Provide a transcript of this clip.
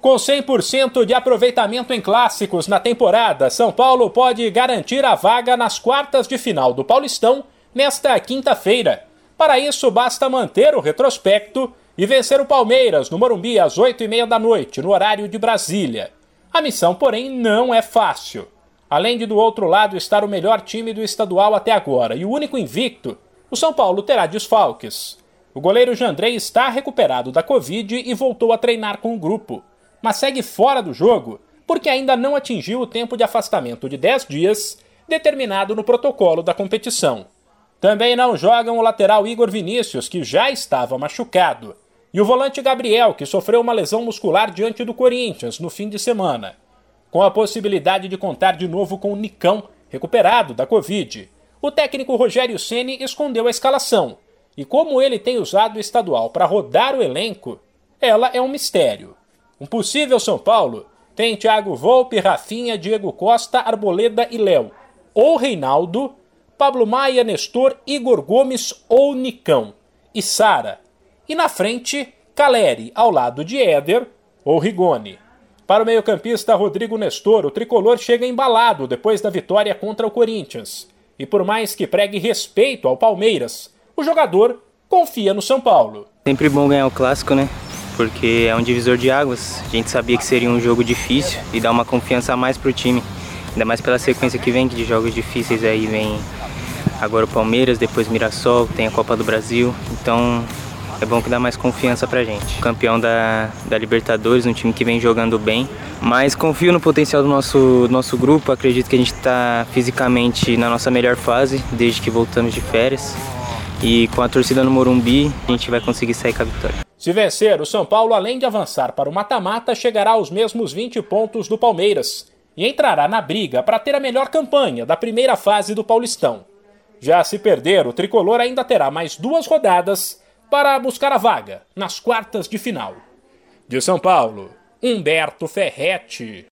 Com 100% de aproveitamento em clássicos na temporada, São Paulo pode garantir a vaga nas quartas de final do Paulistão nesta quinta-feira. Para isso, basta manter o retrospecto e vencer o Palmeiras no Morumbi às 8h30 da noite, no horário de Brasília. A missão, porém, não é fácil. Além de do outro lado estar o melhor time do estadual até agora e o único invicto, o São Paulo terá desfalques. O goleiro Jandrei está recuperado da Covid e voltou a treinar com o grupo mas segue fora do jogo porque ainda não atingiu o tempo de afastamento de 10 dias determinado no protocolo da competição. Também não jogam o lateral Igor Vinícius, que já estava machucado, e o volante Gabriel, que sofreu uma lesão muscular diante do Corinthians no fim de semana. Com a possibilidade de contar de novo com o Nicão, recuperado da Covid, o técnico Rogério Ceni escondeu a escalação, e como ele tem usado o estadual para rodar o elenco, ela é um mistério. Um possível São Paulo tem Thiago Volpe, Rafinha, Diego Costa, Arboleda e Léo. Ou Reinaldo, Pablo Maia, Nestor, Igor Gomes ou Nicão. E Sara. E na frente, Caleri, ao lado de Éder ou Rigoni. Para o meio-campista Rodrigo Nestor, o tricolor chega embalado depois da vitória contra o Corinthians. E por mais que pregue respeito ao Palmeiras, o jogador confia no São Paulo. Sempre bom ganhar o clássico, né? Porque é um divisor de águas. A gente sabia que seria um jogo difícil e dá uma confiança a mais pro time. Ainda mais pela sequência que vem, que de jogos difíceis aí vem agora o Palmeiras, depois Mirassol, tem a Copa do Brasil. Então é bom que dá mais confiança pra gente. Campeão da, da Libertadores, um time que vem jogando bem. Mas confio no potencial do nosso, nosso grupo, acredito que a gente está fisicamente na nossa melhor fase desde que voltamos de férias. E com a torcida no Morumbi, a gente vai conseguir sair com a vitória. Se vencer, o São Paulo, além de avançar para o mata-mata, chegará aos mesmos 20 pontos do Palmeiras e entrará na briga para ter a melhor campanha da primeira fase do Paulistão. Já se perder, o tricolor ainda terá mais duas rodadas para buscar a vaga nas quartas de final. De São Paulo, Humberto Ferretti.